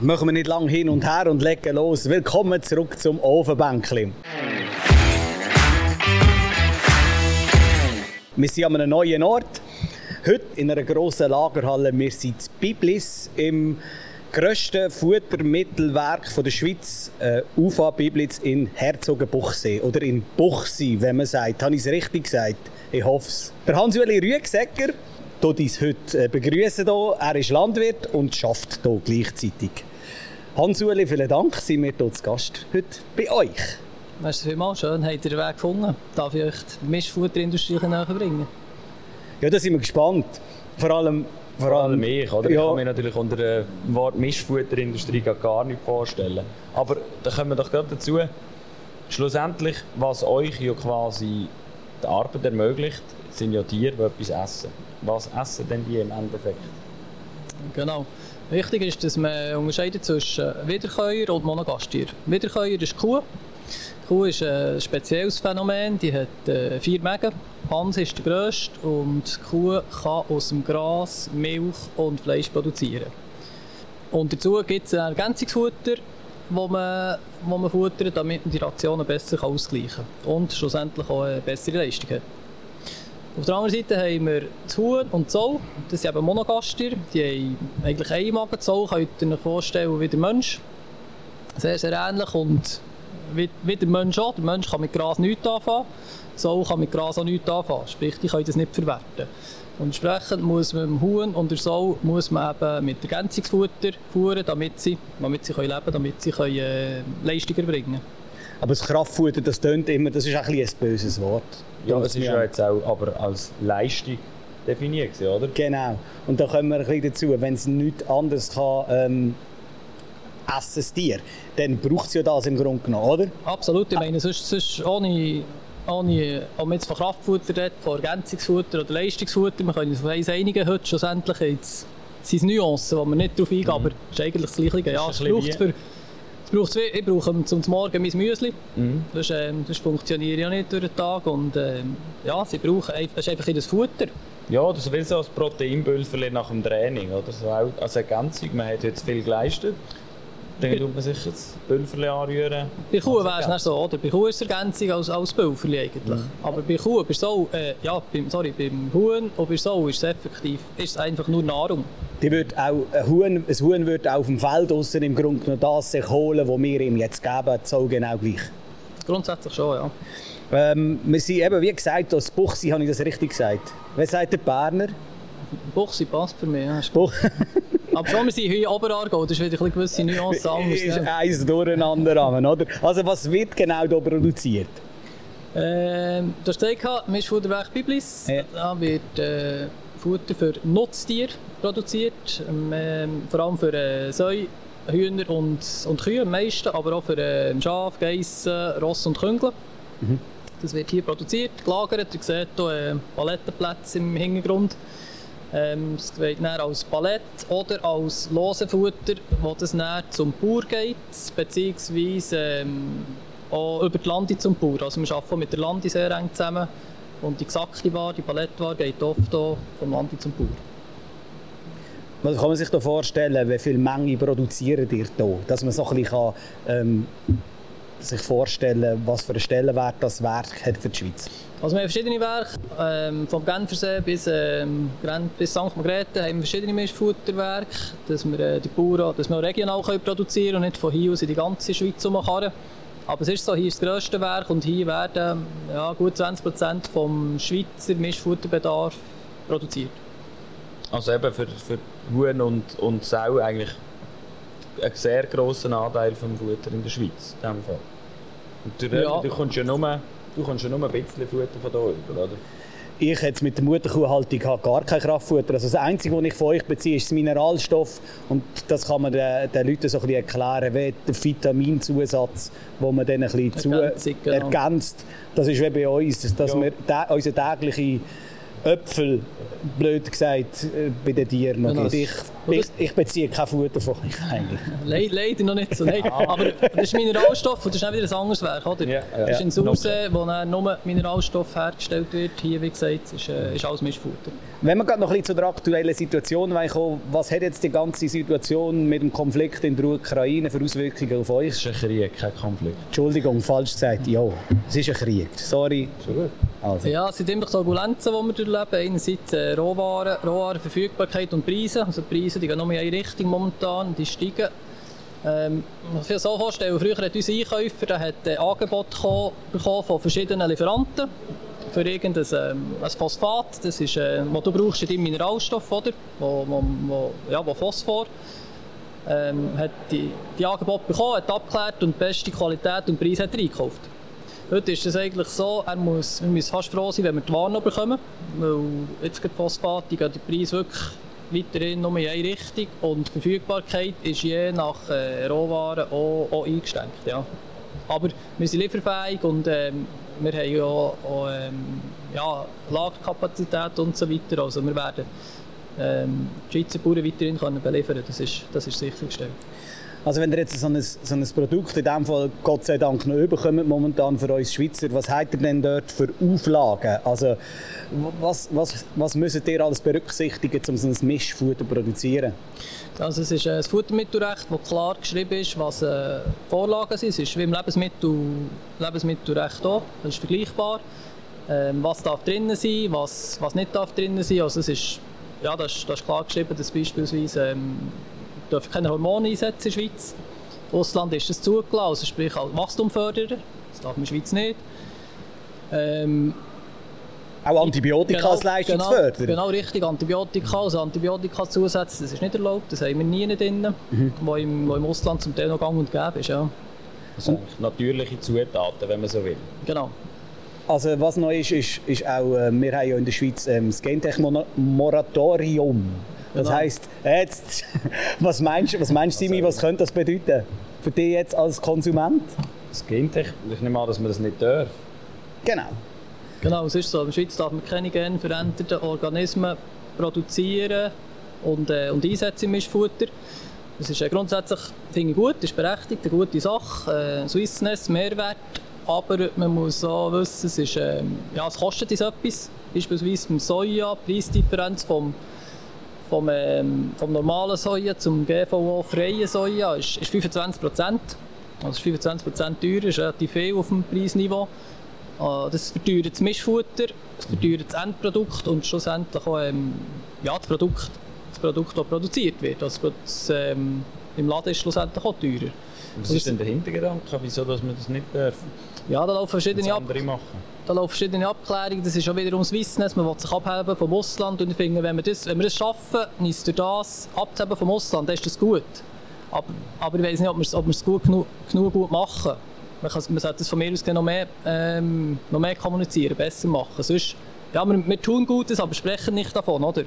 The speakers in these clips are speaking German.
machen wir nicht lang hin und her und legen los. Willkommen zurück zum Ofenbänkli. Wir sind an einem neuen Ort. Heute in einer grossen Lagerhalle. Wir sind in Biblis im grössten Futtermittelwerk der Schweiz, äh, UFA Biblitz in Herzogenbuchsee oder in Buchsee, wenn man sagt. Habe ich es richtig gesagt? Ich hoffe es. Der Hans-Uli Rüegsegger uns heute äh, begrüßen hier. Er ist Landwirt und schafft hier gleichzeitig. Hans-Uli, vielen Dank, sind wir hier zu Gast heute bei euch. Merci vielmals, schön, habt ihr den Weg gefunden. Darf ich euch die Mischfutterindustrie näher bringen? Ja, da sind wir gespannt. Vor allem vor allem ich, oder? Ja. Ich kann mir natürlich unter dem Wort Mischfutterindustrie gar nicht vorstellen. Aber da kommen wir doch gerade dazu, schlussendlich, was euch ja quasi die Arbeit ermöglicht, sind ja Tiere, die etwas essen. Was essen denn die im Endeffekt? Genau. Wichtig ist, dass man unterscheidet zwischen Wiederkäuer und Monogastier. Wiederkäuer ist Kuh. Kuh ist ein spezielles Phänomen, die hat äh, vier Mägen. Hans ist der grösste und die Kuh kann aus dem Gras Milch und Fleisch produzieren. Und dazu gibt es ein Ergänzungsfutter, wo man, wo man futtert, damit man die Rationen besser ausgleichen kann und schlussendlich auch eine bessere Leistung hat. Auf der anderen Seite haben wir das Huhn und Zoll. Das sind eben Monogastier. Die haben eigentlich einen Magen. Zoll könnt ihr euch vorstellen wie der Mensch. Sehr, sehr ähnlich und wie, wie der Mensch auch. Der Mensch kann mit Gras nichts anfangen. Zoll kann mit Gras auch nichts anfangen. Sprich, die können das nicht verwerten. Und entsprechend muss man im Huhn und der Sau muss man eben mit Ergänzungsfutter fuhren, damit sie, damit sie können leben können, damit sie können, äh, Leistung erbringen können. Aber das Kraftfutter, das tönt immer, das ist ein, ein böses Wort. Ja, es ist ja jetzt auch aber als Leistung definiert, oder? Genau. Und da kommen wir ein bisschen dazu, wenn es nichts anderes kann, ähm, essen das Tier, dann braucht es ja das im Grunde genommen, oder? Absolut. Ich meine, sonst, sonst ohne, ohne, ob man jetzt von Kraftfutter redet, von Ergänzungsfutter oder Leistungsfutter, wir können uns auf eins einigen, heute schlussendlich jetzt sind es Nuancen, wo wir nicht darauf eingehen, mhm. aber es ist eigentlich das Gleiche. Ja, es braucht für ich brauche zum Morgen mein Müsli. Mhm. Das, ähm, das funktioniert ja nicht durch den Tag. Und ähm, ja, sie brauchen das ist einfach ihr Futter. Ja, das will so als Proteinpulver nach dem Training. Oder? So als Ergänzung. Man hat jetzt viel geleistet. Dann tut man sich das Pulverli anrühren. Bei Kuh wäre es nicht so, oder? Bei Kuh ist es Ergänzung als, als Pulverli eigentlich. Mhm. Aber bei Kuh, bei Sau, äh, ja, beim, sorry, beim Huhn und bei Sau ist es effektiv ist es einfach nur Nahrung. Die wird auch, ein, Huhn, ein Huhn wird auf dem Feld aussen im Grunde noch das sich holen, was wir ihm jetzt geben, so genau gleich. Grundsätzlich schon, ja. Ähm, wir sind eben, wie gesagt, das Buchsi, habe ich das richtig gesagt? Wer sagt der Berner? Buchsi passt für mich, ja. Aber schon, wir sind in Oberargau, das ist wieder eine gewisse Nuance anders. ist ne? eins durcheinander, oder? Also was wird genau hier produziert? Ähm, du hast gesagt, Mischfutterwerk Biblis. Ja. Da wird äh, Futter für Nutztiere produziert, ähm, vor allem für äh, Säu, Hühner und, und Kühe am meisten, aber auch für äh, Schaf, Geissen, Ross und Küngel. Mhm. Das wird hier produziert, gelagert. Ihr seht hier äh, Palettenplätze im Hintergrund. Ähm, es wird dann als Palett oder als lose Futter, wo das dann zum Bauer geht, beziehungsweise ähm, auch über die Lande zum Bauer. Also wir arbeiten mit der Lande sehr eng zusammen und die gesagte Ware, die Palettware, geht oft hier vom Lande zum Bauer. Was kann man sich da vorstellen, wie viel Menge produziert ihr hier? Dass man so ein bisschen kann, ähm, sich vorstellen was für einen Stellenwert das Werk hat für die Schweiz also wir haben verschiedene Werke, ähm, vom Genfersee bis, ähm, bis St. Margrethe haben wir verschiedene Mischfutterwerke, dass wir äh, die Bauern dass wir regional können produzieren und nicht von hier aus in die ganze Schweiz umkarren. Aber es ist so, hier ist das grösste Werk und hier werden ja, gut 20 Prozent vom Schweizer Mischfutterbedarf produziert. Also eben für, für Huhn und, und Sau eigentlich einen sehr grossen Anteil vom Futter in der Schweiz. In dem Fall. Und du, ja. du kommst ja nur Du kannst ja nur ein bisschen Futter von hier über, oder? Ich jetzt mit der Mutterkuhhaltung habe gar kein Kraftfutter. Also das Einzige, was ich von euch beziehe, ist das Mineralstoff. Und das kann man den, den Leuten so ein bisschen erklären, wie der Vitaminzusatz, den man dann ein bisschen zu genau. ergänzt. Das ist wie bei uns, dass ja. wir unsere tägliche Äpfel, blöd gesagt, äh, bei den Tieren noch Genau. Ich, ich, ich beziehe kein Futter von euch eigentlich. Le leider noch nicht so. Nein. Aber das ist Mineralstoff und das ist auch wieder ein anderes Werk, oder? Ja, ja. Das ist in Ja. Sauce, wo dann nur Mineralstoff hergestellt wird. Hier, wie gesagt, ist, äh, ist alles Mischfutter. Wenn wir gerade noch ein bisschen zu der aktuellen Situation kommen, was hat jetzt die ganze Situation mit dem Konflikt in der Ukraine für Auswirkungen auf euch? Es ist ein Krieg, kein Konflikt. Entschuldigung, falsch gesagt. Ja, es ist ein Krieg. Sorry. Also. Ja, es sind immer Turbulenzen, die wir durchleben. Einerseits äh, Rohwaren, Rohwarenverfügbarkeit und Preise. Also die Preise die gehen nur in eine Richtung momentan, die steigen. Ähm, sich so vorstellen, früher hat unser Einkäufer der hat ein Angebot bekommen von verschiedenen Lieferanten für irgendein ähm, ein Phosphat, das ist, äh, was du brauchst in deinem Mineralstoff, oder? Wo, wo, wo, ja, wo Phosphor. Ähm, hat die, die Angebot bekommen, hat abgeklärt und die beste Qualität und Preis hat er eingekauft. Heute ist es eigentlich so, er muss, wir müssen fast froh sein, wenn wir die Ware noch bekommen. Weil jetzt geht Phosphat, die gehen die Preise wirklich weiterhin nur in eine Richtung und die Verfügbarkeit ist je nach äh, Rohwaren auch, auch eingeschränkt. Ja. Aber wir sind lieferfähig und ähm, wir haben ja auch, auch ähm, ja, Lagerkapazität und so weiter. Also wir werden ähm, die Schweizer Bauern weiterhin können beliefern das ist, das ist sichergestellt. Also wenn ihr jetzt so ein, so ein Produkt in diesem Fall Gott sei Dank noch überkommt momentan für uns Schweizer, was habt ihr denn dort für Auflagen? Also was, was, was müsst ihr alles berücksichtigen, um so ein Mischfutter zu produzieren? Also es ist äh, das Futtermittelrecht, wo klar geschrieben ist, was äh, Vorlagen sind. Es ist wie im Lebensmittel, Lebensmittelrecht auch, das ist vergleichbar. Ähm, was darf drinnen sein, was, was nicht darf drinnen sein. Also es ist, ja, das, ist, das ist klar geschrieben, dass beispielsweise ähm, dürfen keine Hormone einsetzen in der Schweiz. Im Ausland ist das zugelassen, also sprich als Wachstumförderer. Das darf man in der Schweiz nicht. Ähm, Auch Antibiotika als Leistungsförderer? Genau, genau richtig, Antibiotika, also Antibiotika-Zusatz, das ist nicht erlaubt, das haben wir nie drin, Mhm. wo, im, wo im Ausland zum Teil noch gang und gäbe ist. Ja. Also eigentlich natürliche Zutaten, wenn man so will. Genau. Also was neu ist, ist, ist auch, äh, wir haben ja in der Schweiz ähm, das Gentech-Moratorium. Das Genau. heisst, jetzt, was meinst du, was meinst, Simi, was könnte das bedeuten für dich jetzt als Konsument? Das Gentech, ich nehme an, dass man das nicht darf. Genau. Genau, es ist so. In der Schweiz darf man keine genveränderte Organismen produzieren und, äh, und einsetzen im Mischfutter. Das ist äh, grundsätzlich finde ich gut, ist berechtigt, eine gute Sache. Äh, Swissness, Mehrwert. Aber man muss auch wissen, es, ist, ähm, ja, es kostet uns etwas. Beispielsweise beim Soja, Preisdifferenz vom, vom, ähm, vom normalen Soja zum GVO-freien Soja ist, ist 25 Prozent. Also ist 25 Prozent teurer, ist relativ viel auf dem Preisniveau. Äh, Das verteuert das Mischfutter, das verteuert das Endprodukt und schlussendlich auch ähm, ja, das, Produkt, das Produkt, das produziert wird. Also das, ähm, Im Laden ist schlussendlich auch teurer. Was ist denn der Hintergedanke, wieso dass man das nicht darf? Ja, da laufen verschiedene, Ab da laufen verschiedene Abklärungen. Das ist auch wiederum Swissness. Man will sich abheben vom Ausland. Und ich finde, wenn wir das, wenn wir das schaffen, uns durch das abzuheben vom Ausland, dann ist das gut. Aber, aber ich weiß nicht, ob wir es, ob wir es gut genug, genug gut machen. Man, kann, man sollte das von mir aus noch mehr, ähm, noch mehr kommunizieren, besser machen. Sonst, ja, wir, wir tun Gutes, aber sprechen nicht davon, oder?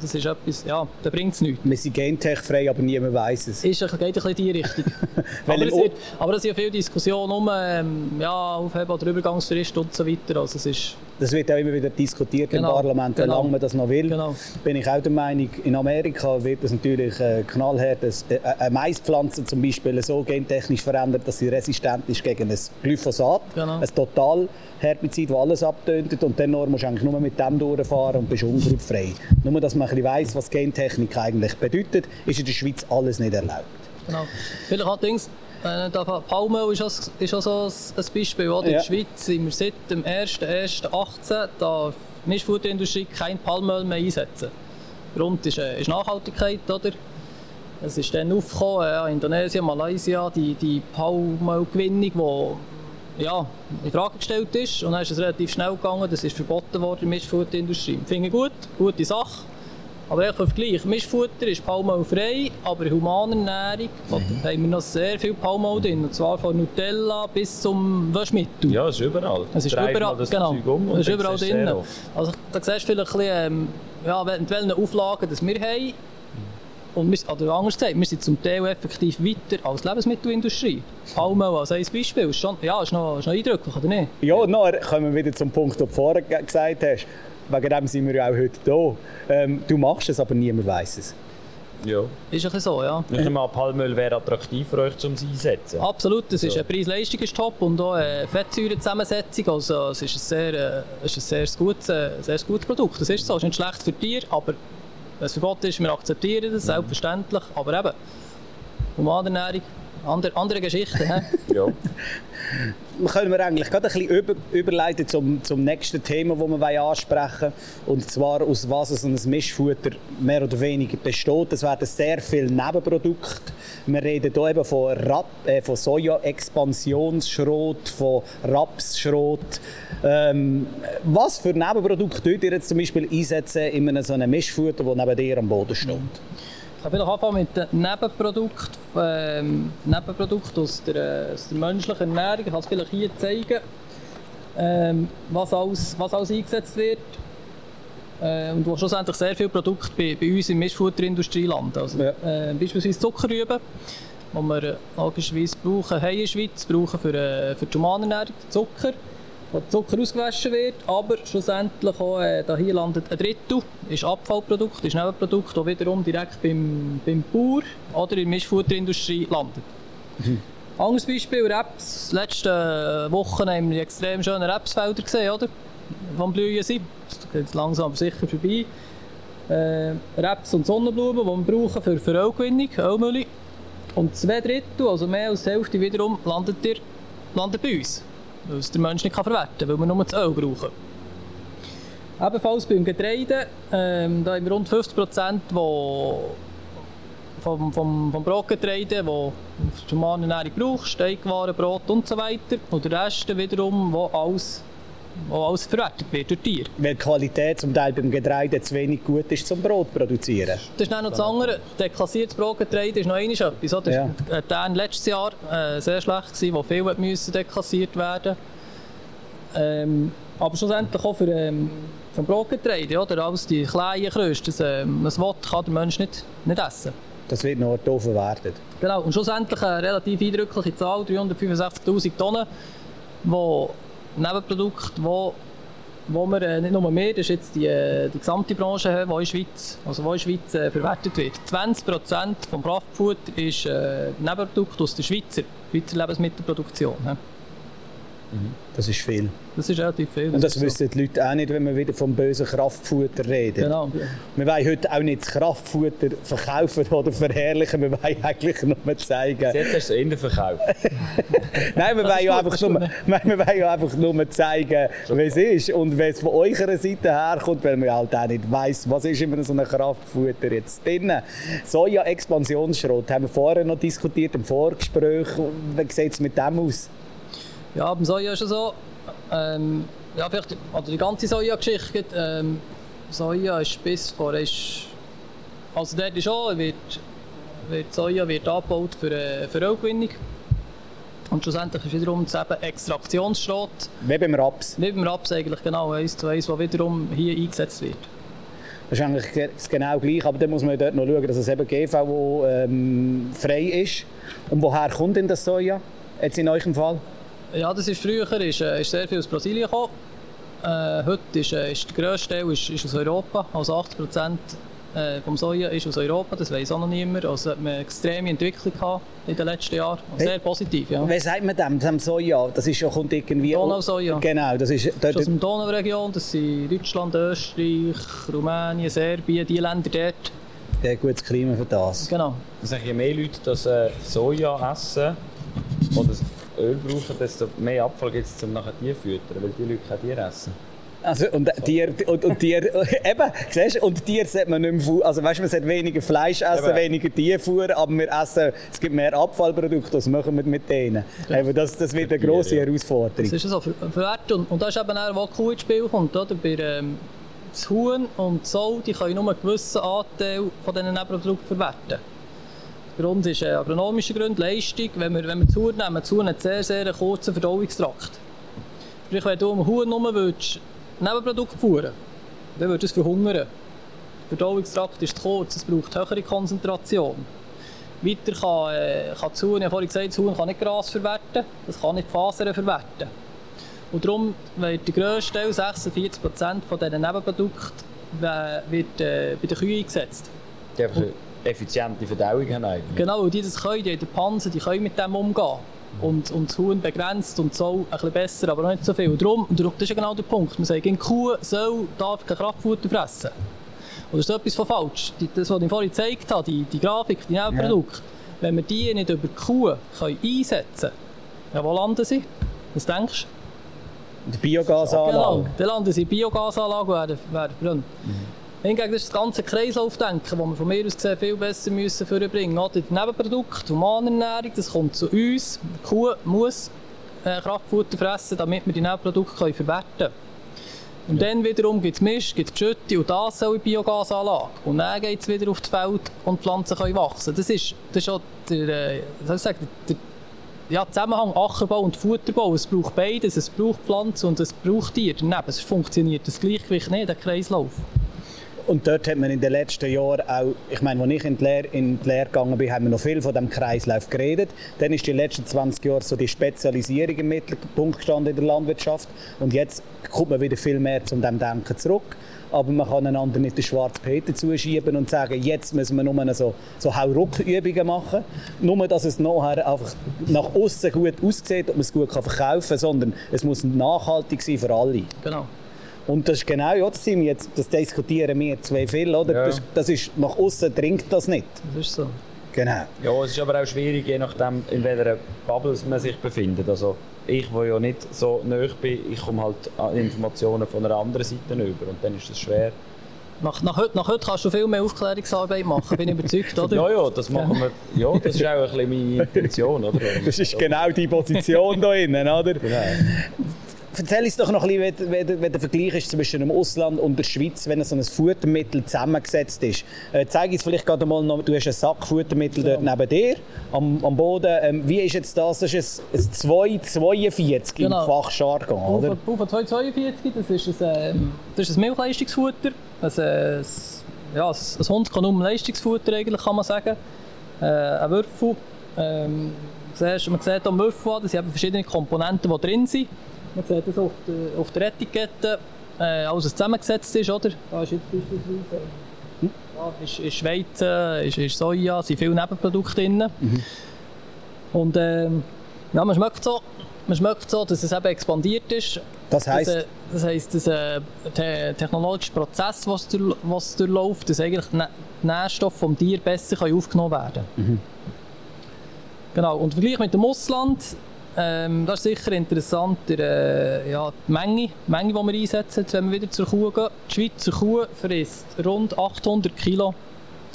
Das ist etwas, ja, da bringt es nichts. Wir sind gentech-frei, aber niemand weiß es. Ist, geht ein bisschen in die Richtung. Aber, es wird, aber es sind ja viele Diskussionen um ähm, ja, Aufheben oder Übergangsfrist und so weiter. Also es ist, Das wird auch immer wieder diskutiert Genau, im Parlament, wie genau. lange man das noch will. Genau. Bin ich auch der Meinung, in Amerika wird das natürlich äh, knallhart, dass, äh, eine Maispflanze zum Beispiel so gentechnisch verändert, dass sie resistent ist gegen ein Glyphosat, Genau. ein Totalherbizid, das alles abtönt und dann musst du eigentlich nur mit dem durchfahren und bist unkrautfrei. Nur, dass man ein bisschen weiss, was Gentechnik eigentlich bedeutet, ist in der Schweiz alles nicht erlaubt. Genau. Vielleicht allerdings, äh, Palmöl ist auch, ist auch so ein Beispiel. Oder? In Ja. der Schweiz sind wir seit dem 1.1.18 darf die Mischfutterindustrie kein Palmöl mehr einsetzen. Grund ist, äh, ist Nachhaltigkeit. Oder? Es ist dann aufgekommen, äh, Indonesien, Malaysia, die, die Palmölgewinnung, die ja, in Frage gestellt ist. Und dann ist es relativ schnell gegangen, das ist verboten worden in der Mischfutterindustrie. Finde ich gut, gute Sache. Aber echt für Vergleich, Mischfutter ist palmölfrei, aber in humaner Ernährung haben wir noch sehr viel Palmöl drin. Und zwar von Nutella bis zum Waschmittel. Ja, es ist überall. Es ist Dreht überall, genau, um es ist dann überall drin. Also, da siehst du vielleicht ein bisschen, ähm, ja, mit welchen Auflagen das wir haben. Und wir, oder anders gesagt, wir sind zum Teil effektiv weiter als die Lebensmittelindustrie. Palmöl als ein Beispiel, ist schon, ja, ist noch, ist noch eindrücklich, oder nicht? Ja, und nachher kommen wir wieder zum Punkt, den du vorher ge- gesagt hast. Wegen dem sind wir ja auch heute hier. Ähm, du machst es, aber niemand weiß es. Ja. Ist ein bisschen so, ja. Ich nehme an, Palmöl wäre attraktiv für euch zum Einsetzen. Absolut, das ist So. ein Preis-Leistung ist top und auch eine Fettsäurenzusammensetzung. Also es ist ein sehr, äh, es ist ein sehr gutes, äh, sehr gutes Produkt. Das ist so, es ist nicht schlecht für Tiere, aber wenn es verboten ist, wir akzeptieren das, selbstverständlich. Aber eben, Humanernährung, andere, andere Geschichten. hä? Ja. können wir eigentlich gerade ein bisschen über, überleiten zum, zum nächsten Thema, das wir ansprechen wollen. Und zwar, aus was so ein Mischfutter mehr oder weniger besteht. Es werden sehr viele Nebenprodukte. Wir reden hier eben von, Rap, äh, von Soja-Expansionsschrot, von Rapsschrot. Ähm, was für Nebenprodukte könnt ihr jetzt zum Beispiel einsetzen in einem so einem Mischfutter, das neben dir am Boden steht? Ich kann vielleicht anfangen mit den Nebenprodukten, ähm, Nebenprodukten aus der, aus der menschlichen Ernährung. Ich kann es vielleicht hier zeigen, ähm, was, alles, was alles eingesetzt wird. Äh, und wo schlussendlich sehr viele Produkte bei, bei uns in der Mischfutterindustrie landen. Also, Ja. äh, beispielsweise Zuckerrüben, die wir äh, logischerweise brauchen, hier in der Schweiz, brauchen für, äh, für die Humanernährung Zucker wo Zucker ausgewaschen wird, aber schlussendlich auch äh, da hier landet ein Drittel, ist Abfallprodukt, ist Nebenprodukt, das wiederum direkt beim, beim Bauer oder in der Mischfutterindustrie landet. Anderes Beispiel, Raps. Letzte Wochen haben wir extrem schöne Rapsfelder gesehen, oder? Am Blühen sind. Das geht langsam aber sicher vorbei. Äh, Raps und Sonnenblumen, die wir brauchen für, für Ölgewinnung, Ölmüll. Und zwei Drittel, also mehr als die Hälfte wiederum, landet, ihr, landet bei uns. Weil es der Mensch nicht verwerten kann, weil wir nur das Öl brauchen. Ebenfalls beim Getreide, ähm, da haben wir rund 50 Prozent, vom, vom, vom Brotgetreide, das die Humanernährung braucht, Steigwaren, Brot und so. Und der Rest wiederum, wo alles, wo alles verwertet wird durch Tiere. Weil die Qualität zum Teil beim Getreide zu wenig gut ist zum Brot produzieren. Das ist dann noch das andere. Deklassiertes Brotgetreide ist noch einmal etwas. Oder? Ja. Ja. Der letztes Jahr äh, sehr schlecht gewesen, wo viel müssen deklassiert werden ähm, Aber schlussendlich auch für, ähm, vom Brotgetreide, oder? Alles die kleinen Kröste, das, ähm, das Wort kann der Mensch nicht, nicht essen. Das wird noch doof verwertet. Genau, und schlussendlich eine relativ eindrückliche Zahl, 365'000 Tonnen, wo Nebenprodukte, wo, wo wir, äh, nicht nur wir, das ist jetzt die, äh, die gesamte Branche, die in der Schweiz, also wo in Schweiz äh, verwertet wird. 20% vom Kraftfutter ist äh, Nebenprodukt aus der Schweizer, Schweizer Lebensmittelproduktion. Das ist viel. Das ist relativ viel. Und das so. wissen die Leute auch nicht, wenn wir wieder vom bösen Kraftfutter reden. Genau. Wir wollen heute auch nicht das Kraftfutter verkaufen oder verherrlichen. Wir wollen eigentlich nur zeigen. Jetzt hast du es in den Verkauf. Nein, wir wollen, ja einfach nur, wir wollen ja einfach nur zeigen, wie es ist und wie es von eurer Seite herkommt, weil man halt auch nicht weiss, was ist immer so ein Kraftfutter jetzt drin. Soja-Expansionsschrot haben wir vorher noch diskutiert im Vorgespräch. Wie sieht es mit dem aus? Ja, beim Soja ist es so, ähm, ja, vielleicht, also die ganze Soja-Geschichte, ähm, Soja ist bis vor, ist, also dort ist auch, wird, wird Soja wird angebaut für, äh, für Ölgewinnung. Und schlussendlich ist wiederum das eben Extraktionsschrot, Wie beim Raps. wie beim Raps eigentlich genau, eins zu eins, was wiederum hier eingesetzt wird. Das ist eigentlich genau gleich, aber dann muss man dort noch schauen, dass es eben GVO ähm, frei ist. Und woher kommt denn das Soja? Jetzt in eurem Fall? Ja, das ist früher ist, äh, ist sehr viel aus Brasilien gekommen. Äh, heute ist, äh, ist der grösste Teil ist, ist aus Europa. Also 80 Prozent äh, vom Soja ist aus Europa. Das weiß auch noch niemand. Also hat man eine extreme Entwicklung gehabt in den letzten Jahren. Und Sehr positiv, ja. Wie sagt man dem, dem Soja? Das ist ja, kommt irgendwie... Donausoja. Genau, das ist... Das ist aus der Donauregion. Das sind Deutschland, Österreich, Rumänien, Serbien, die Länder dort. Ja, gutes Klima für das. Genau. Sagen je mehr Leute das äh, Soja essen oder Öl brauchen, desto mehr Abfall gibt es, um nachher Tiere zu füttern, weil die Leute kein Tier essen. Also, und Tier, und, und Tier, eben, siehst du, und Tier sollte man nicht mehr, also weißt du, man sollte weniger Fleisch essen, Eben. weniger Tierfuhr, aber wir essen, es gibt mehr Abfallprodukte, was machen wir mit denen? Eben, das, das wird eine Tiere, grosse ja. Herausforderung. Das ist so, für, für Werte. Und, und da ist eben auch, wo die Kuh ins Spiel kommt. Oder? Bei, ähm, das Huhn und die Sau die können nur einen gewissen Anteil von diesen Nebenprodukten verwerten. Der Grund ist äh, agronomische Gründe, Leistung. Wenn wir, wenn wir Huhn nehmen, Huhn hat sehr, sehr einen kurzen Verdauungstrakt. Sprich, wenn du um Huhn nur willst, Nebenprodukte fuhren dann würde es verhungern. Der Verdauungstrakt ist zu kurz, es braucht höhere Konzentration. Weiter kann, äh, kann das Huhn, ich habe vorhin gesagt, das Huhn kann nicht Gras verwerten, das kann nicht Fasern verwerten. Und darum wird der grösste Teil, 46% von diesen Nebenprodukten, wird äh, bei den Kühen eingesetzt. Eine effiziente Verdauung haben eigentlich. Genau, die das können, die haben den Panzer, die können mit dem umgehen. Und, und das Huhn begrenzt und so ein bisschen besser, aber noch nicht so viel. Und darum, und das ist ja genau der Punkt, man sagt, eine Kuh soll, darf kein Kraftfutter fressen. Und das ist etwas von falsch. Das, was ich vorhin gezeigt habe, die, die Grafik, die Nebenprodukte, ja. wenn wir die nicht über die Kuh können einsetzen können, ja, wo landen sie? Was denkst du? Die Biogasanlage. Genau, dann landen sie in Biogasanlage und werden, werden verbrannt. Mhm. Hingegen ist das ganze Kreislaufdenken, das wir von mir aus gesehen viel besser müssen vorbringen müssen. Die Nebenprodukte, Humanernährung, das kommt zu uns. Die Kuh muss äh, Kraftfutter fressen, damit wir die Nebenprodukte können verwerten können. Und ja. dann wiederum gibt es Mist, gibt es Schütte und das soll in Biogasanlage. Und dann geht es wieder auf das Feld und die Pflanzen können wachsen. Das ist, das ist auch der, äh, soll ich sagen, der, ja, Zusammenhang Ackerbau und Futterbau. Es braucht beides. Es braucht Pflanzen und es braucht Tiere. Daneben. Es funktioniert das Gleichgewicht nicht, der Kreislauf. Und dort hat man in den letzten Jahren auch, ich meine, als ich in die Lehre, in die Lehre gegangen bin, haben wir noch viel von dem Kreislauf geredet. Dann ist die letzten 20 Jahre so die Spezialisierung im Mittelpunkt gestanden in der Landwirtschaft. Und jetzt kommt man wieder viel mehr zu dem Denken zurück. Aber man kann einander nicht den schwarzen Peter zuschieben und sagen, jetzt müssen wir nur so, so Hauruck-Übungen machen. Nur, dass es nachher einfach nach außen gut aussieht und man es gut verkaufen kann, sondern es muss nachhaltig sein für alle. Genau. Und das ist genau das, sind jetzt, das diskutieren wir zwei viel, oder? Ja. Das, das, ist, nach außen dringt das nicht. Das ist so. Genau. Ja, es ist aber auch schwierig, je nachdem, in welcher Bubble man sich befindet. Also ich, der ja nicht so nahe bin, ich komme halt Informationen von einer anderen Seite über und dann ist es schwer. Nach, nach, heute, nach heute kannst du viel mehr Aufklärungsarbeit machen, bin ich überzeugt, oder? ja, ja, das machen wir. Ja, das ist auch ein bisschen meine Intention, oder? Das ist genau die Position da innen, oder? Genau. Erzähl uns doch noch ein bisschen, wie, wie der Vergleich ist zwischen dem Ausland und der Schweiz, wenn so ein Futtermittel zusammengesetzt ist. Äh, zeig uns vielleicht gerade mal noch, du hast einen Sack Futtermittel dort neben dir am, am Boden. Ähm, wie ist jetzt das? Das ist ein, ein 242 genau. im Fachjargon, oder? Ufer 242, das ist ein, ähm, das ist ein Milchleistungsfutter. Also, ein, ja, ein Hundkonum Leistungsfutter eigentlich, kann man sagen. Äh, ein Würfel. Ähm, man sieht am Würfel, dass sind verschiedene Komponenten, die drin sind. Man sieht das auf der, auf der Etikette, äh, alles zusammengesetzt ist, oder? Da ist jetzt beispielsweise hm? ja, ist, ist Weizen, ist, ist Soja, sind viele Nebenprodukte drin. Mhm. Und ähm, ja, man schmeckt so, man schmeckt so, dass es eben expandiert ist. Das heisst? Dass, äh, das heisst, dass äh, der technologische Prozess, was, durch, was durchläuft, dass eigentlich die Nährstoffe vom Tier besser aufgenommen werden können. Mhm. Genau, und im Vergleich mit dem Ausland ähm, das ist sicher interessant, der, äh, ja, die Menge, die Menge, die wir einsetzen, wenn wir wieder zur Kuh gehen. Die Schweizer Kuh frisst rund 800 Kilo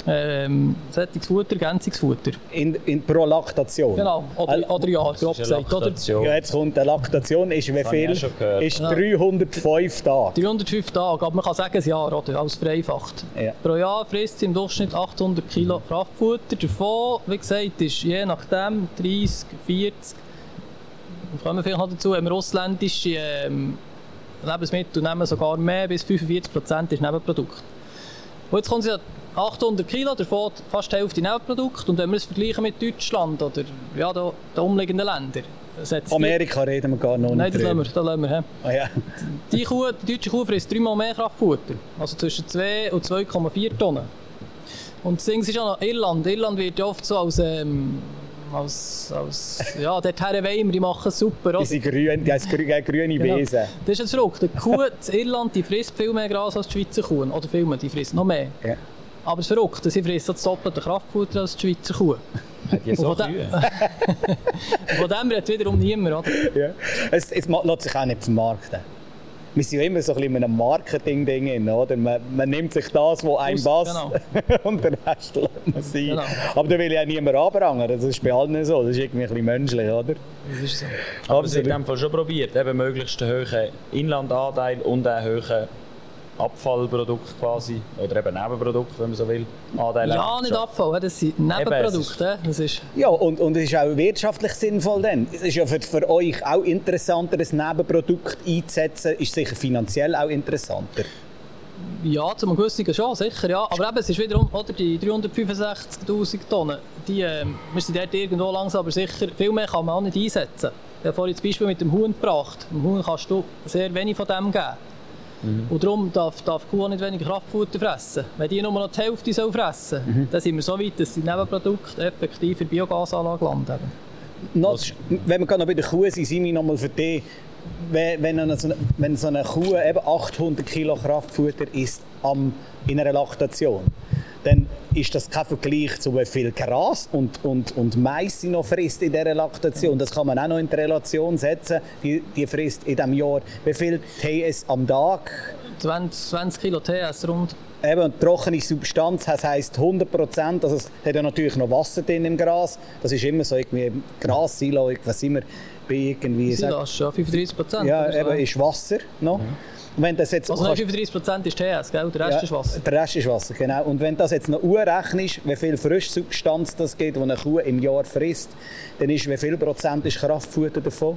ähm, Sättigungsfutter, Ergänzungsfutter. In, in, pro Laktation? Genau, oder, oder ja, grob gesagt. Oder? Ja, jetzt kommt eine Laktation, ist wie viel? Ist ja. 305 Tage. 305 Tage, aber man kann sagen, ein Jahr, oder? Alles vereinfacht. Ja. Pro Jahr frisst sie im Durchschnitt 800 Kilo Kraftfutter. Davon, wie gesagt, ist je nachdem 30, 40, kommen wir vielleicht noch dazu, wir ausländische ähm, Lebensmittel nehmen sogar mehr, bis 45 Prozent ist Nebenprodukt. Und jetzt kommen sie 800 Kilo, davon fast die Hälfte Nebenprodukt. Und wenn wir es vergleichen mit Deutschland oder ja, den, den umliegenden Ländern, Amerika die... reden wir gar noch nicht. Nein, das lassen wir. Das lassen wir oh, ja. die, Kuh, die deutsche Kuh frisst dreimal mehr Kraftfutter. Also zwischen 2 und 2,4 Tonnen. Und das Ding ist auch noch Irland. Irland wird ja oft so als ähm, als, als ja, dort wollen wir, die machen es super. Oder? Die sind grün, die haben grüne, grüne genau. Wesen. Das ist verrückt. Die Kuh in Irland die frisst viel mehr Gras als die Schweizer Kuh. Oder viel mehr, die frisst noch mehr. Ja. Aber es ist verrückt, sie frisst das doppelte Kraftfutter als die Schweizer Kuh. Die so von, de von dem redet wiederum niemand, oder? Ja. Es, es lässt sich auch nicht vermarkten wir sind ja immer so ein bisschen in einem Marketing-Ding, oder? Man, man, nimmt sich das, was einem passt, genau. und den Rest lässt man sein. Genau. Aber da will ja niemand anprangern, das ist bei allen so, das ist irgendwie ein bisschen menschlich, oder? Das ist so. Aber Sie haben in dem Fall schon probiert, eben möglichst einen hohen Inlandanteil und einen hohen Abfallprodukt quasi, oder eben Nebenprodukt, wenn man so will, Anteil Ja, nicht Abfall, das sind Nebenprodukte. Das ist ja, und, und es ist auch wirtschaftlich sinnvoll dann. Es ist ja für, für euch auch interessanter, ein Nebenprodukt einzusetzen, ist sicher finanziell auch interessanter. Ja, zum gewissen schon, sicher, ja. Aber eben, es ist wiederum, oder, die 365'000 Tonnen, die, äh, wir sind dort irgendwo langsam, aber sicher, viel mehr kann man auch nicht einsetzen. habe vorhin das Beispiel mit dem Huhn gebracht. Dem Huhn kannst du sehr wenig von dem geben. Mhm. Und darum darf, darf die Kuh auch nicht weniger Kraftfutter fressen. Wenn die nur noch die Hälfte soll fressen soll, mhm. dann sind wir so weit, dass die Nebenprodukte effektiv in der Biogasanlage landen. Noch, wenn wir gerade noch bei der Kuh sind, sind wir noch mal für dich, wenn, eine, wenn so eine Kuh eben 800 Kilo Kraftfutter isst am, in einer Laktation, dann ist das kein Vergleich zu wie viel Gras und, und, und Mais sie noch frisst in dieser Laktation. Das kann man auch noch in die Relation setzen. Die, die frisst in diesem Jahr wie viel TS am Tag? 20, 20 Kilo TS rund. Eben, trockene Substanz, das heisst 100 Prozent. Also es hat ja natürlich noch Wasser drin im Gras. Das ist immer so irgendwie Gras, Silo, was immer bei irgendwie... Silo, ja, 35 Prozent. Ja, eben ist Wasser noch. Mhm. Wenn das jetzt also 35% ist TS, gell? der Rest ja, ist Wasser. Der Rest ist Wasser, genau. Und wenn das jetzt noch urrechnest, wie viel Frischsubstanz das gibt, die eine Kuh im Jahr frisst, dann ist wie viel Prozent ist Kraftfutter davon?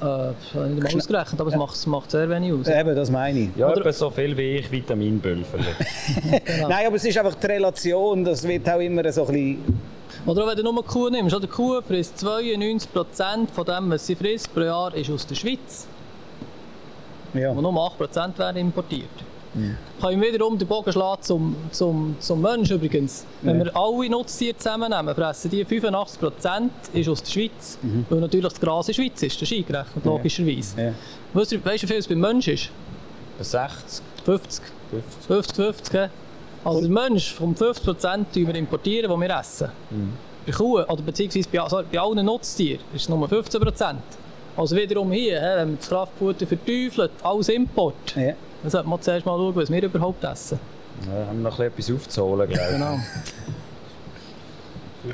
Äh, ich habe nicht ausgerechnet, aber es macht, macht, sehr wenig aus. Eben, das meine ich. Ja, etwa so viel wie ich Vitaminpulver. genau. Nein, aber es ist einfach die Relation, das wird auch immer so ein bisschen... Oder auch wenn du nur eine Kuh nimmst, die Kuh frisst 92% von dem, was sie frisst pro Jahr, ist aus der Schweiz ja. wo nur 8% werden importiert. Mhm. Kann ich wiederum den Bogen schlagen zum, zum, zum Menschen übrigens. Wenn ja. wir alle Nutztiere zusammennehmen, fressen die 85% ist aus der Schweiz, mhm. weil natürlich das Gras in der Schweiz ist, das ist eingerechnet, logischerweise. Ja. Weißt du, wie viel es beim Menschen ist? Bei 60. 50. 50, 50. 50 also Mensch, vom 50% wir importieren, die wir essen. Mhm. Bei Kuh, oder beziehungsweise bei, also bei allen Nutztieren, ist es nur 15%. Also wiederum hier, wenn man das Kraftfutter verteufelt, alles Import, ja. dann sollte man zuerst mal schauen, was wir überhaupt essen. Ja, haben wir noch etwas aufzuholen, glaube ich. Genau.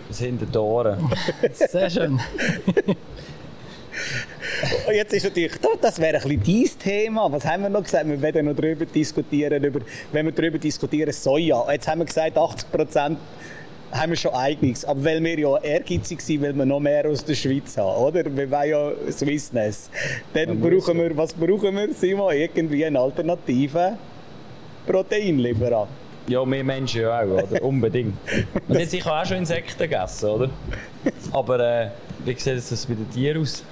Das sind die Ohren. Sehr schön. Jetzt ist natürlich, das wäre ein bisschen dein Thema. Was haben wir noch gesagt? Wir werden noch darüber diskutieren, über, wenn wir darüber diskutieren, Soja. Jetzt haben wir gesagt, 80 Prozent haben wir schon eigenes. Aber weil wir ja ehrgeizig sind, weil wir noch mehr aus der Schweiz haben, oder? Wir wollen ja Swissness. Dann brauchen wir, was brauchen wir, Simon? Irgendwie einen alternativen Proteinlieferant. Ja, wir Menschen ja auch, oder? Unbedingt. Und jetzt, ich habe auch schon Insekten gegessen, oder? Aber äh, wie sieht es bei den Tieren aus?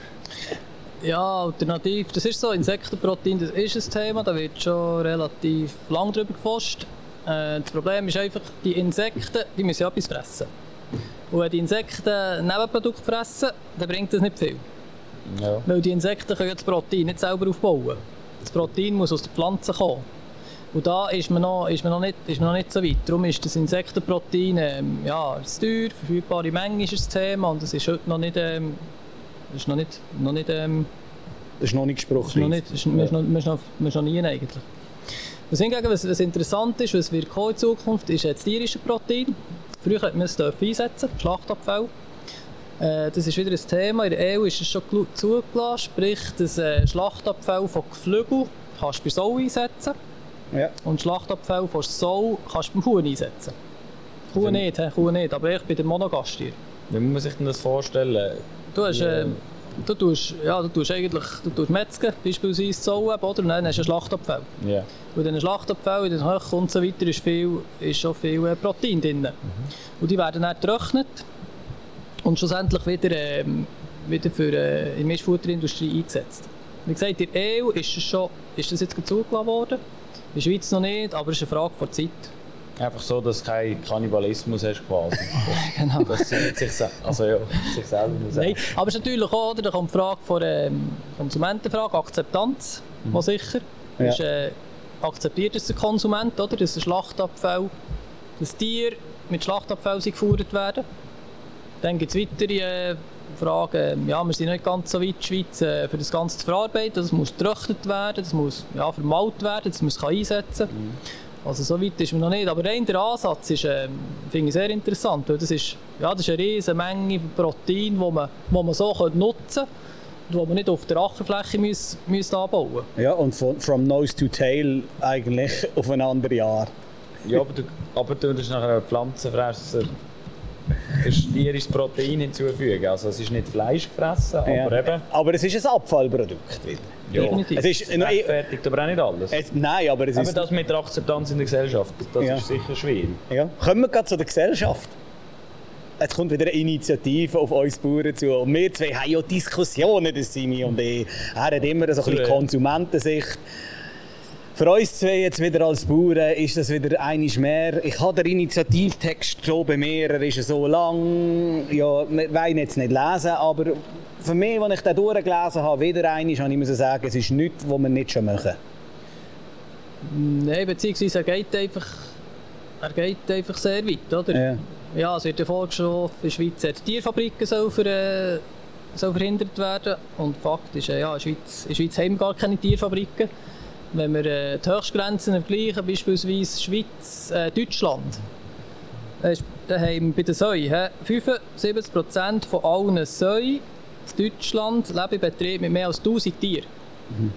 Ja, alternativ. Das ist so, Insektenprotein, das ist ein Thema, da wird schon relativ lang drüber geforscht. Äh, das Problem ist einfach, die Insekten die müssen ja etwas fressen. Und wenn die Insekten Nebenprodukte fressen, dann bringt das nicht viel. Ja. Weil die Insekten können das Protein nicht selber aufbauen. Das Protein muss aus den Pflanzen kommen. Und da ist man noch, ist man noch, nicht, ist man noch nicht so weit. Darum ist das Insektenprotein ähm, ja, teuer, verfügbare Menge ist das Thema und es ist heute noch nicht, ähm, ist noch nicht, noch nicht ähm, das ist noch nicht gesprochen. Noch nicht, ist, ja. man, ist noch, man, ist noch, man ist noch nie eigentlich. Was hingegen, was, was interessant ist, was kommen in Zukunft, ist das tierische Protein. Früher hat man es einsetzen, Schlachtabfall. Äh, das ist wieder ein Thema. In der EU ist es schon zugelassen, sprich, das äh, Schlachtabfall von Geflügel kannst du bei Sau einsetzen. Ja. Und Schlachtabfall von Sau kannst du beim Huhn einsetzen. Kuh nicht, he, Kuh nicht, aber ich bei der Monogastier. Wie muss man sich denn das vorstellen? Du hast, äh, du tust, ja, du tust eigentlich du tust Metzgen, beispielsweise Zoll, oder? Und dann hast du einen Schlachtabfall. Yeah. Und in einem Schlachtabfall, in den Höchen und so weiter, ist, viel, ist schon viel äh, Protein drin. Mhm. Und die werden dann getrocknet und schlussendlich wieder, ähm, wieder für äh, die Mischfutterindustrie eingesetzt. Wie gesagt, in der EU ist, es schon, ist das jetzt zugelassen worden, in der Schweiz noch nicht, aber es ist eine Frage der Zeit. Einfach so, dass du keinen Kannibalismus hast quasi. genau. Dass sich, also ja, sich selber muss Nein, aber es ist natürlich auch, oder, da kommt die Frage von ähm, Konsumentenfrage, Akzeptanz, mhm. was sicher. Ja. Ist, äh, akzeptiert es der Konsument, oder, dass ein Schlachtabfall, das Tier mit Schlachtabfall geführt werden. Dann gibt es weitere äh, Fragen, ja, wir sind nicht ganz so weit in der Schweiz äh, für das Ganze zu verarbeiten. Das muss getrocknet werden, das muss ja, vermalt werden, das muss einsetzen. Mhm. Also so weit ist man noch nicht, aber rein der Ansatz ist, äh, finde ich sehr interessant, weil das ist, ja, das ist eine riesige Menge Protein, die man, wo man so nutzen könnte wo man nicht auf der Ackerfläche muss, muss anbauen. Ja, und von from nose to tail eigentlich auf eine andere Art. Ja, aber du, aber du tust nachher Pflanzenfresser das tierisches Protein hinzufügen. Also es ist nicht Fleisch gefressen, aber ja. eben... Aber es ist ein Abfallprodukt wieder. Ja, Definitiv. es ist rechtfertigt aber auch nicht alles. Es, nein, aber es aber ist... das mit der Akzeptanz in der Gesellschaft, das ja. ist sicher schwierig. Ja. Kommen wir gerade zu der Gesellschaft. es kommt wieder eine Initiative auf uns Bauern zu. Und wir zwei haben ja Diskussionen, das Simi und ich. Er hat immer so ein bisschen Konsumentensicht. Für uns zwei jetzt wieder als Bauern ist das wieder einiges mehr. Ich habe den Initiativtext schon bei mir, er ist so lang, ja, wir wollen jetzt nicht lesen, aber für mich, als ich den durchgelesen habe, wieder einiges, habe ich sagen, es ist nichts, was wir nicht schon machen. Nein, beziehungsweise er geht einfach, er geht einfach sehr weit, oder? Ja. Ja, es wird ja vorgeschrieben, in der Schweiz hat Tierfabriken soll für, äh, soll verhindert werden und Fakt ist, äh, ja, in der Schweiz, in der Schweiz haben wir gar keine Tierfabriken. Wenn wir äh, die Höchstgrenzen vergleichen, beispielsweise Schweiz, äh, Deutschland, äh, haben wir bei den Säuen 75% von allen Säuen in Deutschland leben in Betrieben mit mehr als 1000 Tieren. Mhm.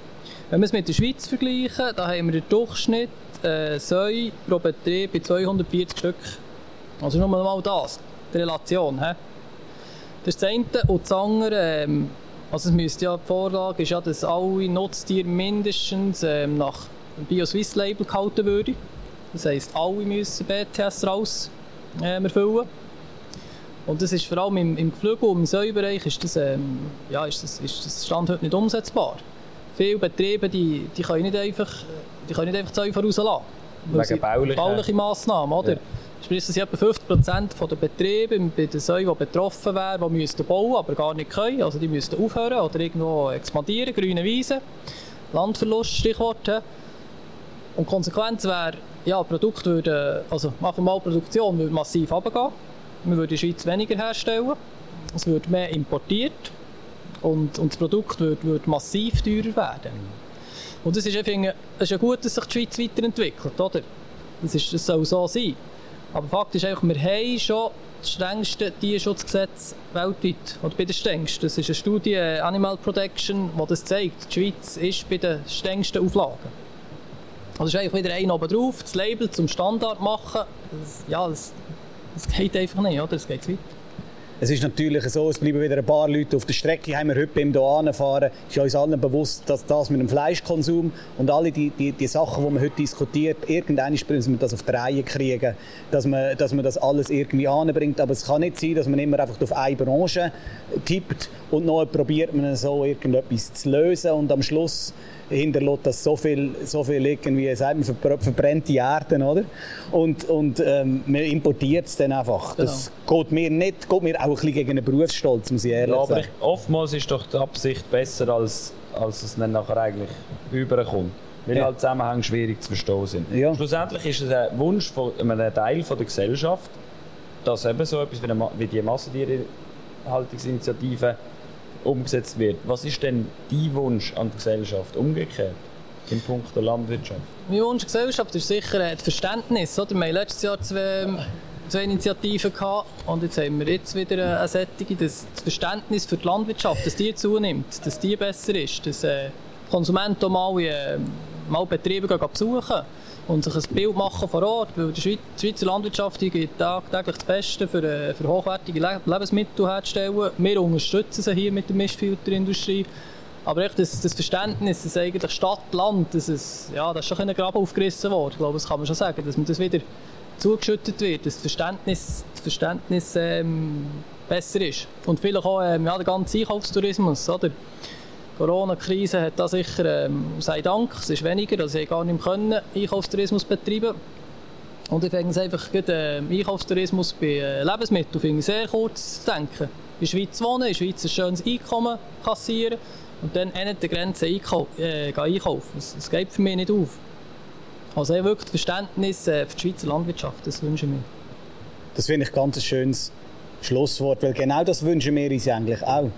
Wenn wir es mit der Schweiz vergleichen, da haben wir den Durchschnitt äh, Säue pro Betrieb bei 240 Stück. Also nur mal das, die Relation. He? Das ist das eine. Und das andere, ähm, also es müsste ja, die Vorlage ist ja, dass alle Nutztiere mindestens ähm, nach dem Bio-Swiss-Label gehalten würden. Das heisst, alle müssen BTS raus ähm, erfüllen. Und das ist vor allem im, im Geflügel- und im Säubereich ist das, ähm, ja, ist das, ist das Stand heute nicht umsetzbar. Viele Betriebe die, die können nicht einfach, die können nicht einfach Säu rauslassen. Wegen baulicher... bauliche Massnahmen, oder? Ja. Sind etwa 50% der Betriebe bei den Säuen, die betroffen wären, die müssten bauen, aber gar nicht können. Also die müssten aufhören oder irgendwo expandieren, grüne Wiesen, Landverlust, Stichwort. Und die Konsequenz wäre, ja, Produkt würde, also mal Produktion würde massiv runtergehen. Wir würden in der Schweiz weniger herstellen. Es würde mehr importiert. Und, und das Produkt würde, würde massiv teurer werden. Und es ist, es ist ja gut, dass sich die Schweiz weiterentwickelt, oder? Das, ist, das soll so sein. Aber Fakt ist einfach, wir haben schon das strengste Tierschutzgesetz weltweit. Oder bei den strengsten. Das ist eine Studie äh, Animal Protection, die das zeigt. Die Schweiz ist bei den strengsten Auflagen. Also ist eigentlich wieder ein oben drauf, das Label zum Standard machen. Das, ja, das, das geht einfach nicht, oder? Das geht weiter. Es ist natürlich so, es bleiben wieder ein paar Leute auf der Strecke, haben wir heute beim hier fahren, ist uns allen bewusst, dass das mit dem Fleischkonsum und alle die, die, die Sachen, die man heute diskutiert, irgendwann müssen wir das auf die Reihe kriegen, dass man, dass man das alles irgendwie anbringt. Aber es kann nicht sein, dass man immer einfach auf eine Branche tippt und noch probiert man so irgendetwas zu lösen und am Schluss hinterlässt das so viel, so viel irgendwie, sagt man, verbrannte Erden, oder? Und, und ähm, man importiert es dann einfach. Genau. Das geht mir nicht, geht mir auch ein bisschen gegen den Berufsstolz, muss ich ehrlich ja, aber sagen. Ich, oftmals ist doch die Absicht besser, als, als es dann nachher eigentlich überkommt. Weil ja. halt Zusammenhänge schwierig zu verstehen sind. Ja. Schlussendlich ist es ein Wunsch von einem Teil von der Gesellschaft, dass eben so etwas wie, eine, wie die Massentierhaltungsinitiative umgesetzt wird. Was ist denn dein Wunsch an die Gesellschaft umgekehrt? Im Punkt der Landwirtschaft? Mein Wunsch an die Gesellschaft ist sicher das Verständnis. Wir hatten letztes Jahr zwei, zwei Initiativen gehabt, und jetzt haben wir jetzt wieder eine Sättige, dass das Verständnis für die Landwirtschaft, dass die zunimmt, dass die besser ist, dass äh, Konsumenten mal, äh, mal Betriebe gehen besuchen und sich ein Bild machen vor Ort, weil die Schweizer Landwirtschaft gibt tagtäglich das Beste für, äh, für hochwertige Lebensmittel herzustellen. Wir unterstützen sie hier mit der Mischfilterindustrie. Aber echt das, das Verständnis, dass eigentlich Stadt, Land, das ist, ja, das ist schon ein Graben aufgerissen worden. Ich glaube, das kann man schon sagen, dass man das wieder zugeschüttet wird, dass das Verständnis, das Verständnis ähm, besser ist. Und vielleicht auch ähm, ja, der ganze Einkaufstourismus. Oder? Corona-Krise hat da sicher, ähm, sei Dank, es ist weniger, also ich gar nicht können Einkaufstourismus betreiben. Und ich finde es einfach, gut, äh, Einkaufstourismus bei äh, Lebensmitteln finde ich sehr kurz zu denken. In der Schweiz wohnen, in der Schweiz ein schönes Einkommen kassieren und dann an der Grenze einkau äh, einkaufen. Das, das, geht für mich nicht auf. Also ich wirklich Verständnis äh, für die Schweizer Landwirtschaft, das wünsche ich mir. Das finde ich ganz ein schönes Schlusswort, weil genau das wünschen wir uns eigentlich auch.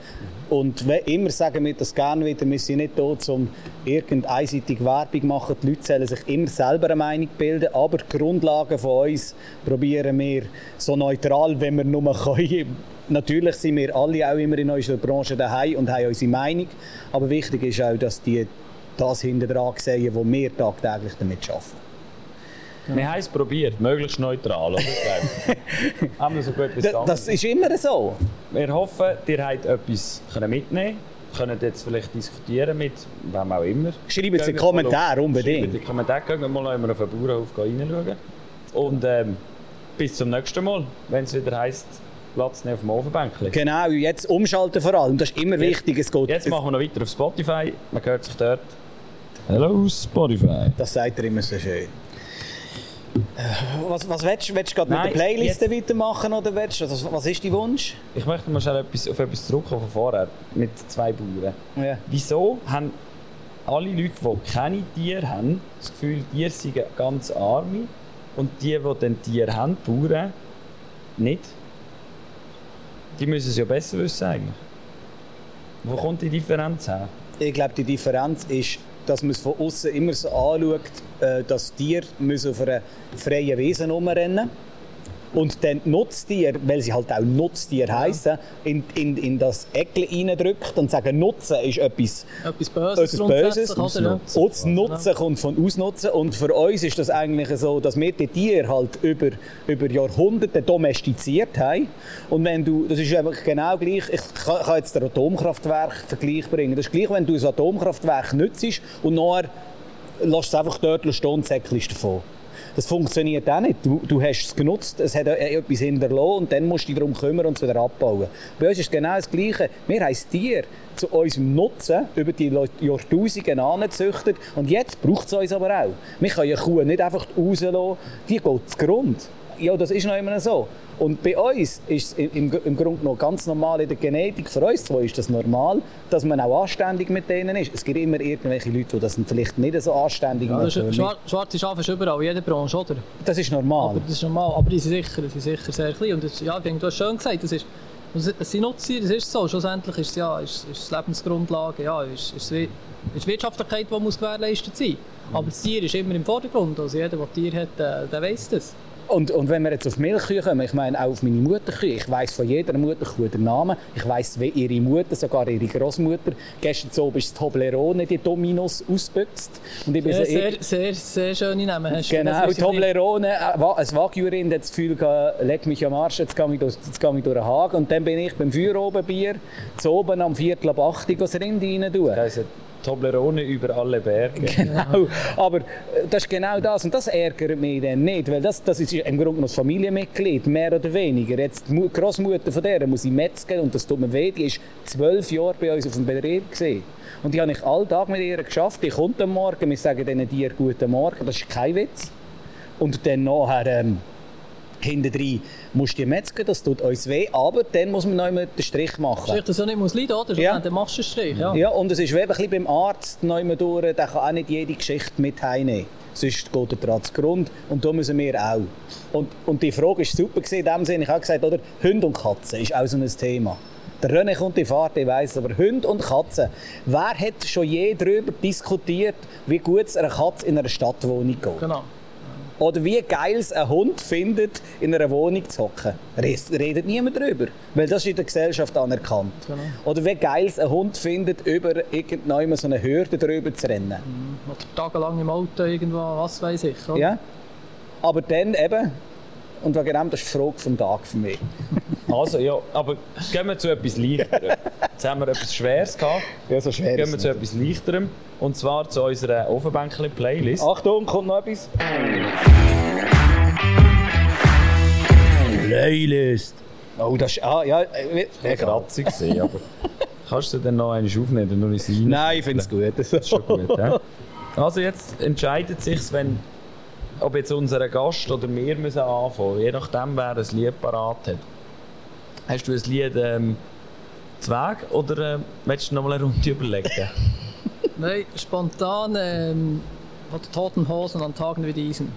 Und immer sagen wir das gerne wieder, wir sind nicht da, um irgendeine einseitige Werbung zu machen. Die Leute sollen sich immer selber eine Meinung bilden, aber die Grundlagen von uns probieren wir so neutral, wie wir nur können. Natürlich sind wir alle auch immer in unserer Branche daheim und haben unsere Meinung, aber wichtig ist auch, dass die das hinter sehen, wo wir tagtäglich damit arbeiten. Ja. Wir haben es probiert, möglichst neutral, oder? haben wir so gut das, das ist immer so. Wir hoffen, ihr habt etwas mitnehmen können jetzt vielleicht diskutieren mit wem auch immer. Schreibt es in die Kommentare unbedingt. Schreibt in die Kommentare, gehen wir mal auf den Bauernhof reinschauen. Und ähm, bis zum nächsten Mal, wenn es wieder heisst, Platz nehmen auf dem Ofenbänkchen. Genau, jetzt umschalten vor allem. Das ist immer wichtig. Es geht, Jetzt machen wir noch weiter auf Spotify. Man hört sich dort. Hello Spotify. Das sagt er immer so schön. Äh, Was, was willst du? Willst du gerade mit der Playlist jetzt- weitermachen? Oder willst du, was, was ist dein Wunsch? Ich möchte mal schnell etwas, auf etwas zurückkommen von vorher mit zwei Bauern. Ja. Wieso haben alle Leute, die keine Tiere haben, das Gefühl, Tiere seien ganz arme und die, die dann Tiere haben, die Bauern, nicht? Die müssen es ja besser wissen eigentlich. Wo kommt die Differenz her? Ich glaube, die Differenz ist, dass man es von außen immer so anschaut, äh, dass Tiere müssen auf einem freien Wesen rumrennen und dann die Nutztiere, weil sie halt auch Nutztiere heißen, in, in, in das Eckchen reindrückt und sagen, Nutzen ist etwas Etwas Böses, etwas Böses. grundsätzlich, oder? Ausnutzen. Und das Nutzen kommt von Ausnutzen. Und für uns ist das eigentlich so, dass wir die Tiere halt über, über Jahrhunderte domestiziert haben. Und wenn du, das ist einfach genau gleich, ich kann, kann jetzt den Atomkraftwerk-Vergleich bringen. Das ist gleich, wenn du ein Atomkraftwerk nützt und nachher lässt es einfach dort stehen und säckelst davon. Das funktioniert auch nicht. Du, du hast es genutzt, es hat äh, etwas hinterlassen und dann musst du dich darum kümmern und es wieder abbauen. Bei uns ist genau das Gleiche. Wir haben das Tier zu unserem Nutzen über die Jahrtausende angezüchtet und jetzt braucht es uns aber auch. Wir können eine Kuh nicht einfach rauslassen, die geht zu Grund. Ja, das ist noch immer so. Und bei uns ist es im, im, Grunde noch ganz normal in der Genetik, für uns zwei ist das normal, dass man auch anständig mit denen ist. Es gibt immer irgendwelche Leute, die das vielleicht nicht so anständig Ja, machen. schwar schwarze Schafe ist überall, in jeder Branche, oder? Das ist normal. Aber das ist normal. Aber die sind sicher, die sind sicher sehr klein. Und das, ja, du hast schön gesagt, das ist, das sind Nutztiere, das ist so. Schlussendlich ist es ja, ist, ist es Lebensgrundlage, ja, ist, ist, es- ist Wirtschaftlichkeit, die muss gewährleistet sein. Aber das Tier ist immer im Vordergrund. Also jeder, der Tier hat, der, der weiss das. Und, und wenn wir jetzt auf Milchkühe kommen, ich meine auch auf meine Mutterkühe, ich weiß von jeder Mutterkuh den Namen, ich weiß wie ihre Mutter, sogar ihre Großmutter. Gestern so ist die Toblerone, die Dominos ausbüchst. Und ich bin Sehr, so sehr, sehr, sehr schöne Namen hast du. Genau, ja nicht- Toblerone, äh, ein Wagyu-Rind hat das Gefühl leg mich am Arsch, jetzt gehe ich durch, jetzt gehe ich durch den Hagen. Und dann bin ich beim Feuerobenbier zu oben am Viertel ab 8 Uhr das Rind rein tun. Toblerone über alle Berge. Genau, aber äh, das ist genau das und das ärgert mich dann nicht, weil das, das ist im Grunde noch das Familienmitglied, mehr oder weniger. Jetzt die Mu- Großmutter von der muss ich metzgen und das tut mir weh, die ist zwölf Jahre bei uns auf dem Betrieb gesehen. Und die habe ich all Tag mit ihr geschafft. Die kommt am Morgen, wir sagen diesen Tieren guten Morgen, das ist kein Witz. Und dann nachher ähm, hintendrein musst du die metzgen, das tut uns weh, aber dann muss man noch einmal den Strich machen. Strich, dass du nicht muss leiden, oder? Ja. Dann machst du einen Strich, ja. Ja, und es ist wie ein bisschen beim Arzt noch einmal durch, der kann auch nicht jede Geschichte mit heimnehmen. Sonst geht er daran zugrunde und da müssen wir auch. Und, und die Frage war super gewesen, in dem Sinne, ich habe gesagt, oder, Hunde und Katzen ist auch so ein Thema. Der René kommt in Fahrt, ich weiss, aber Hunde und Katzen. Wer hat schon je darüber diskutiert, wie gut es einer Katze in einer Stadtwohnung geht? Genau. Oder wie geil es ein Hund findet, in einer Wohnung zu hocken. Redet niemand darüber, weil das ist in der Gesellschaft anerkannt. Genau. Oder wie geil es ein Hund findet, über irgendwann so eine Hürde drüber zu rennen. Oder tagelang im Auto irgendwo, was weiß ich. Oder? Ja? Aber dann eben, und wegen dem, das ist die Frage vom Tag für mich. Also ja, aber gehen wir zu etwas Leichterem. Jetzt haben wir etwas Schweres gehabt. Ja, so schwer Gehen wir zu etwas Leichterem. Und zwar zu unserer Ofenbänkchen-Playlist. Achtung, kommt noch etwas. Playlist. Oh, das ist... Ah, ja, äh, Das war kratzig, gewesen, aber kannst du dann noch einmal aufnehmen und noch? Nein, ich finde es gut. Das ist schon gut, ja? Also jetzt entscheidet sich, wenn ob jetzt unser Gast oder wir müssen anfangen, je nachdem, wer ein Lied parat hat. Hast du ein Lied ähm, zu Weg oder äh, willst du noch mal eine Runde überlegen? Nein, spontan ähm, von den Toten Hosen an Tagen wie diesen.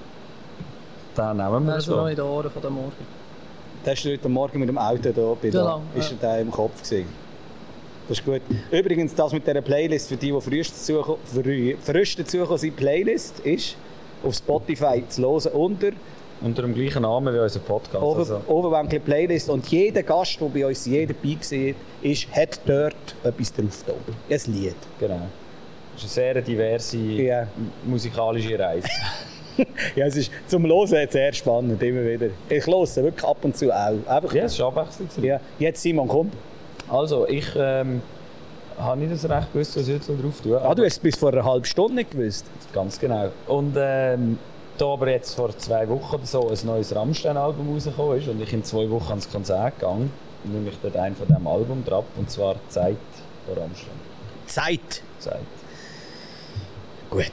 Dann nehmen wir Das so. ist noch in den Ohren von dem Morgen. Da hast du heute Morgen mit dem Auto da, bei Genau, da ist ja. er da im Kopf gewesen. Das ist gut. Übrigens, das mit dieser Playlist, für die, die frisch dazu, früh, frisch dazugekommen sind, Playlist ist auf Spotify zu hören unter Unter dem gleichen Namen wie unser Podcast. Ober Also, Oberwänkli Playlist. Und jeder Gast, der bei uns jeder dabei war, ist, hat dort etwas drauf da. Ein Lied. genau. Das ist eine sehr diverse m- musikalische Reise. Ja, es ist zum Hören sehr spannend, immer wieder. Ich höre wirklich ab und zu auch. Einfach, ja, es war abwechslungsreich. ja. Jetzt Simon, komm. Also, ich ähm, habe nicht das recht gewusst, was ich jetzt noch drauf tue. Ah, du hast es bis vor einer halben Stunde nicht gewusst. Ganz genau. Und ähm, da aber jetzt vor zwei Wochen oder so ein neues Rammstein-Album rausgekommen ist und ich in zwei Wochen ans Konzert gegangen, nehme ich dort einen von diesem Album drauf und zwar Zeit von Rammstein. Zeit? Zeit. Gut.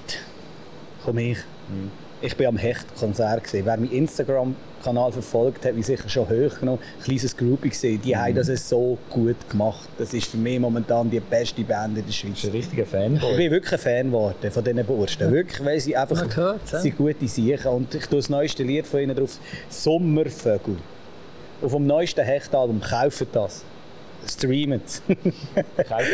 Komm ich. Mhm. Ich war am Hecht-Konzert. Wer meinen Instagram-Kanal verfolgt hat, wie sicher schon hoch genommen, ein kleines Groupie gesehen. Die mhm. haben das so gut gemacht. Das ist für mich momentan die beste Band in der Schweiz. Du bist ein richtiger Fan Ich bin wirklich ein Fan geworden von diesen Bursten. Wirklich, weil sie einfach gehört, sie gute Sachen Und ich tue das neueste Lied von ihnen drauf. Sommervögel. Auf dem neuesten Hechtalbum. Kauft das streamen.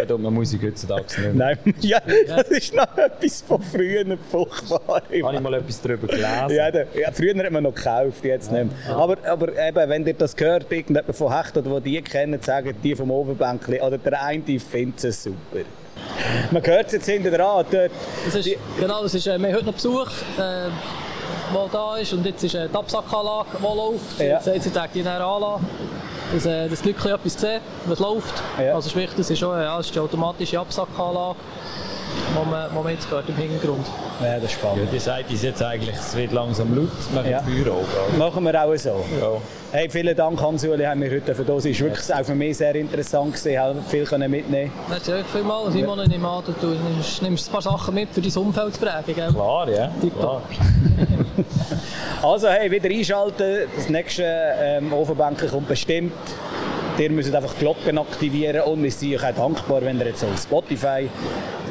Tut man Musik heutzutage nicht Nein, ja, das ist noch etwas von früher furchtbar. Habe ich mal etwas darüber gelesen? Ja, da, ja, früher hat man noch gekauft, jetzt nicht mehr. Aber, aber eben, wenn ihr das hört, irgendjemand von Hecht oder die kennen, sagen die vom Oberbänkli, oder der eine findet es super. Man hört es jetzt hinter dran. Dort. Das ist, genau, das ist, äh, wir haben heute noch Besuch. Äh, der da ist und jetzt ist äh, die Absackanlage, die läuft. Ja. Jetzt sie, die näher anlassen dass, äh, dass die Leute etwas sehen, was läuft. Ja. Also sprich, das ist, auch, ja, das ist die automatische Absackanlage, die man, man jetzt gehört im Hintergrund. Ja, das ist spannend. Ja, die Seite ist jetzt eigentlich, es wird langsam laut, machen ja. Feuer auch. Machen wir auch so. Ja. Hey, vielen Dank Hans-Uli, haben wir heute für das. Es war wirklich auch für mich sehr interessant gewesen, haben viel können mitnehmen. Merci euch vielmals. Simon, ich nehme an, du nimmst, nimmst ein paar Sachen mit, für dein Umfeld zu prägen, gell? Klar, ja. Klar. also, hey, wieder einschalten. Das nächste ähm, Ofenbänkchen kommt bestimmt. Ihr müsst einfach die Glocken aktivieren und wir sind euch auch dankbar, wenn ihr jetzt auf Spotify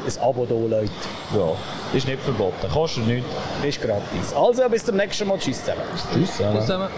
ein Abo da lädt. Ja, ist nicht verboten, kostet nichts. Ist gratis. Also bis zum nächsten Mal. Tschüss zusammen. Tschüss zusammen. Tschüss zusammen.